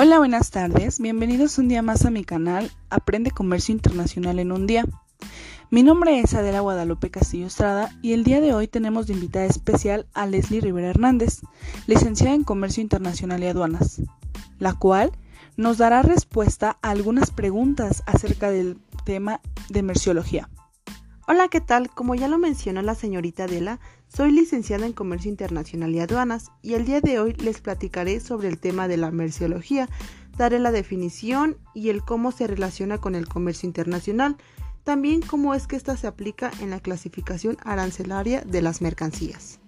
Hola, buenas tardes. Bienvenidos un día más a mi canal Aprende Comercio Internacional en un día. Mi nombre es Adela Guadalupe Castillo Estrada y el día de hoy tenemos de invitada especial a Leslie Rivera Hernández, licenciada en Comercio Internacional y Aduanas, la cual nos dará respuesta a algunas preguntas acerca del tema de merciología. Hola, ¿qué tal? Como ya lo mencionó la señorita Adela, soy licenciada en Comercio Internacional y Aduanas y el día de hoy les platicaré sobre el tema de la merciología, daré la definición y el cómo se relaciona con el comercio internacional, también cómo es que ésta se aplica en la clasificación arancelaria de las mercancías.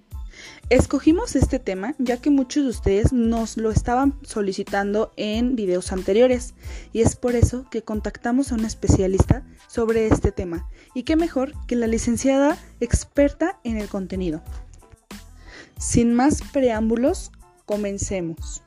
Escogimos este tema ya que muchos de ustedes nos lo estaban solicitando en videos anteriores y es por eso que contactamos a una especialista sobre este tema y qué mejor que la licenciada experta en el contenido. Sin más preámbulos, comencemos.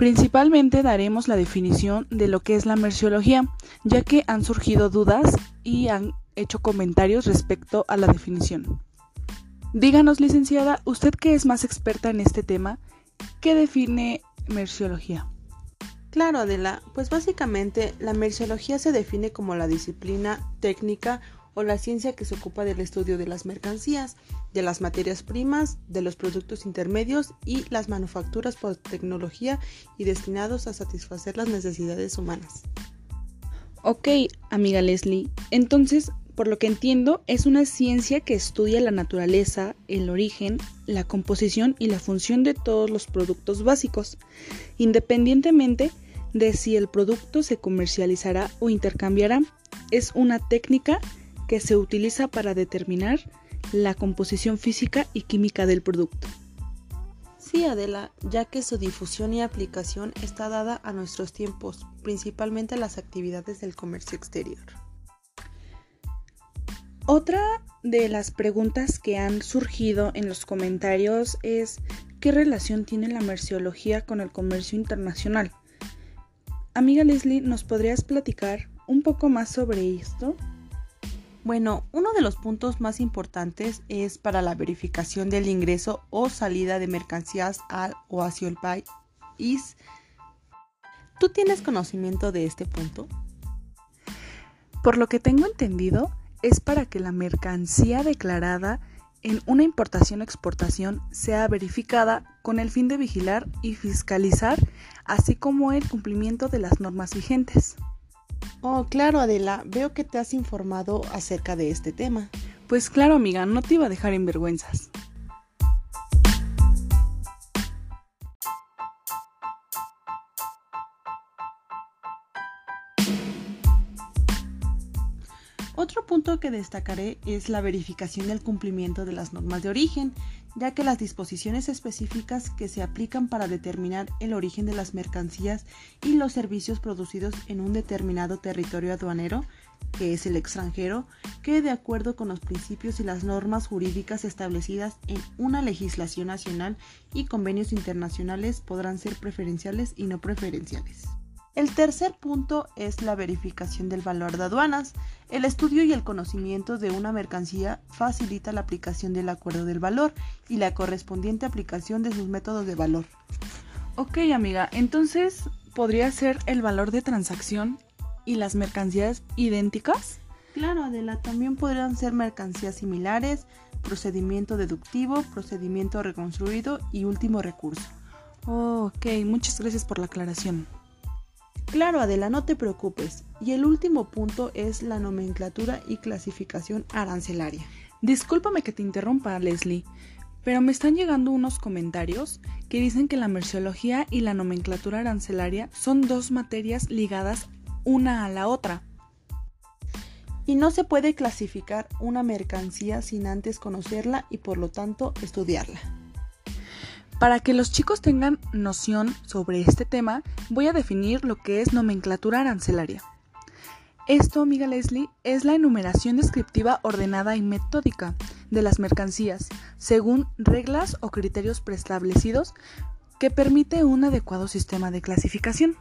Principalmente daremos la definición de lo que es la merciología, ya que han surgido dudas y han hecho comentarios respecto a la definición. Díganos, licenciada, usted que es más experta en este tema, ¿qué define merciología? Claro, Adela, pues básicamente la merciología se define como la disciplina técnica la ciencia que se ocupa del estudio de las mercancías, de las materias primas, de los productos intermedios y las manufacturas por tecnología y destinados a satisfacer las necesidades humanas. Ok, amiga Leslie, entonces, por lo que entiendo, es una ciencia que estudia la naturaleza, el origen, la composición y la función de todos los productos básicos, independientemente de si el producto se comercializará o intercambiará. Es una técnica que se utiliza para determinar la composición física y química del producto. Sí, Adela, ya que su difusión y aplicación está dada a nuestros tiempos, principalmente a las actividades del comercio exterior. Otra de las preguntas que han surgido en los comentarios es ¿qué relación tiene la merciología con el comercio internacional? Amiga Leslie, ¿nos podrías platicar un poco más sobre esto? Bueno, uno de los puntos más importantes es para la verificación del ingreso o salida de mercancías al o hacia el país. ¿Tú tienes conocimiento de este punto? Por lo que tengo entendido, es para que la mercancía declarada en una importación o exportación sea verificada con el fin de vigilar y fiscalizar, así como el cumplimiento de las normas vigentes. Oh, claro, Adela, veo que te has informado acerca de este tema. Pues claro, amiga, no te iba a dejar en vergüenzas. Otro punto que destacaré es la verificación del cumplimiento de las normas de origen, ya que las disposiciones específicas que se aplican para determinar el origen de las mercancías y los servicios producidos en un determinado territorio aduanero, que es el extranjero, que de acuerdo con los principios y las normas jurídicas establecidas en una legislación nacional y convenios internacionales podrán ser preferenciales y no preferenciales. El tercer punto es la verificación del valor de aduanas. El estudio y el conocimiento de una mercancía facilita la aplicación del acuerdo del valor y la correspondiente aplicación de sus métodos de valor. Ok amiga, entonces ¿podría ser el valor de transacción y las mercancías idénticas? Claro, Adela, también podrían ser mercancías similares, procedimiento deductivo, procedimiento reconstruido y último recurso. Oh, ok, muchas gracias por la aclaración. Claro, Adela, no te preocupes. Y el último punto es la nomenclatura y clasificación arancelaria. Discúlpame que te interrumpa, Leslie, pero me están llegando unos comentarios que dicen que la merciología y la nomenclatura arancelaria son dos materias ligadas una a la otra. Y no se puede clasificar una mercancía sin antes conocerla y por lo tanto estudiarla. Para que los chicos tengan noción sobre este tema, voy a definir lo que es nomenclatura arancelaria. Esto, amiga Leslie, es la enumeración descriptiva ordenada y metódica de las mercancías, según reglas o criterios preestablecidos que permite un adecuado sistema de clasificación.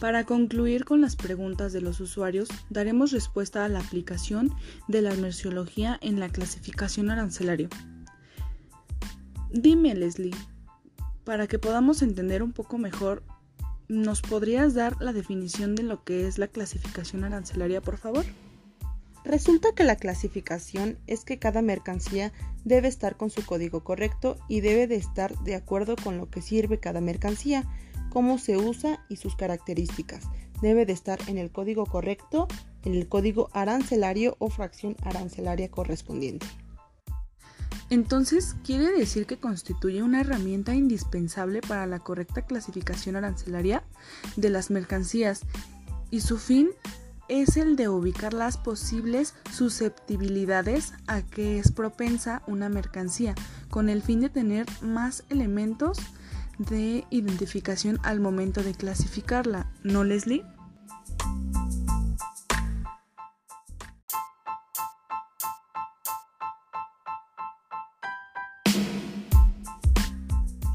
Para concluir con las preguntas de los usuarios, daremos respuesta a la aplicación de la merciología en la clasificación arancelaria. Dime, Leslie, para que podamos entender un poco mejor, ¿nos podrías dar la definición de lo que es la clasificación arancelaria, por favor? Resulta que la clasificación es que cada mercancía debe estar con su código correcto y debe de estar de acuerdo con lo que sirve cada mercancía, cómo se usa y sus características. Debe de estar en el código correcto, en el código arancelario o fracción arancelaria correspondiente. Entonces, quiere decir que constituye una herramienta indispensable para la correcta clasificación arancelaria de las mercancías y su fin es el de ubicar las posibles susceptibilidades a que es propensa una mercancía, con el fin de tener más elementos de identificación al momento de clasificarla, ¿no, Leslie?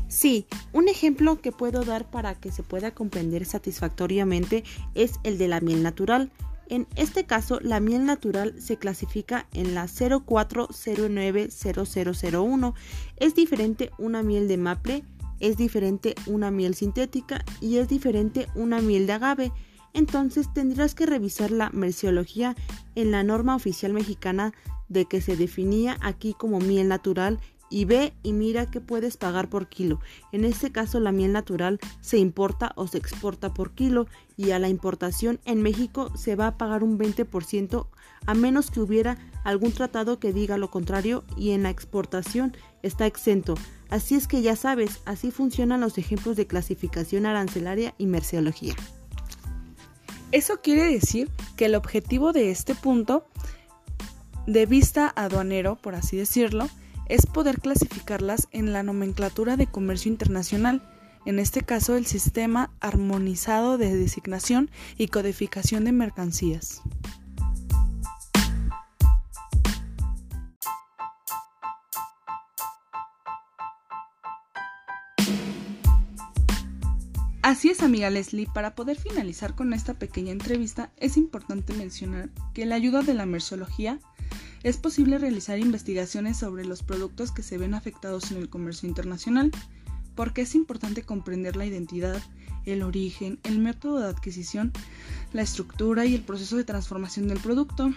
Sí, un ejemplo que puedo dar para que se pueda comprender satisfactoriamente es el de la miel natural. En este caso, la miel natural se clasifica en la 04090001. Es diferente una miel de maple, es diferente una miel sintética y es diferente una miel de agave. Entonces tendrás que revisar la merciología en la norma oficial mexicana de que se definía aquí como miel natural y ve y mira qué puedes pagar por kilo. En este caso la miel natural se importa o se exporta por kilo y a la importación en México se va a pagar un 20% a menos que hubiera algún tratado que diga lo contrario y en la exportación está exento. Así es que ya sabes, así funcionan los ejemplos de clasificación arancelaria y merceología. Eso quiere decir que el objetivo de este punto de vista aduanero, por así decirlo, es poder clasificarlas en la nomenclatura de comercio internacional, en este caso el sistema armonizado de designación y codificación de mercancías. Así es, amiga Leslie, para poder finalizar con esta pequeña entrevista es importante mencionar que la ayuda de la mersología es posible realizar investigaciones sobre los productos que se ven afectados en el comercio internacional, porque es importante comprender la identidad, el origen, el método de adquisición, la estructura y el proceso de transformación del producto.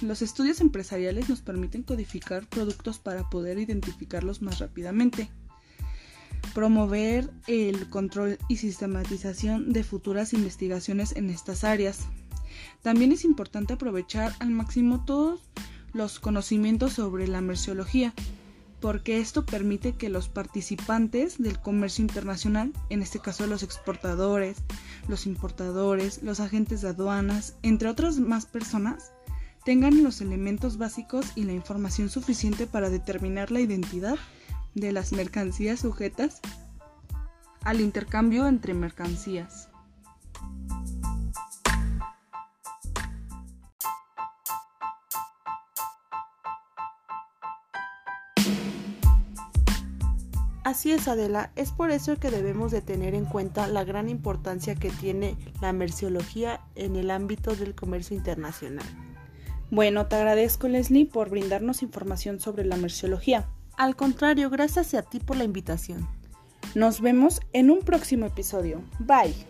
Los estudios empresariales nos permiten codificar productos para poder identificarlos más rápidamente. Promover el control y sistematización de futuras investigaciones en estas áreas. También es importante aprovechar al máximo todos los conocimientos sobre la merciología, porque esto permite que los participantes del comercio internacional, en este caso los exportadores, los importadores, los agentes de aduanas, entre otras más personas, tengan los elementos básicos y la información suficiente para determinar la identidad de las mercancías sujetas al intercambio entre mercancías. Así es, Adela, es por eso que debemos de tener en cuenta la gran importancia que tiene la merciología en el ámbito del comercio internacional. Bueno, te agradezco, Leslie, por brindarnos información sobre la merciología. Al contrario, gracias a ti por la invitación. Nos vemos en un próximo episodio. Bye.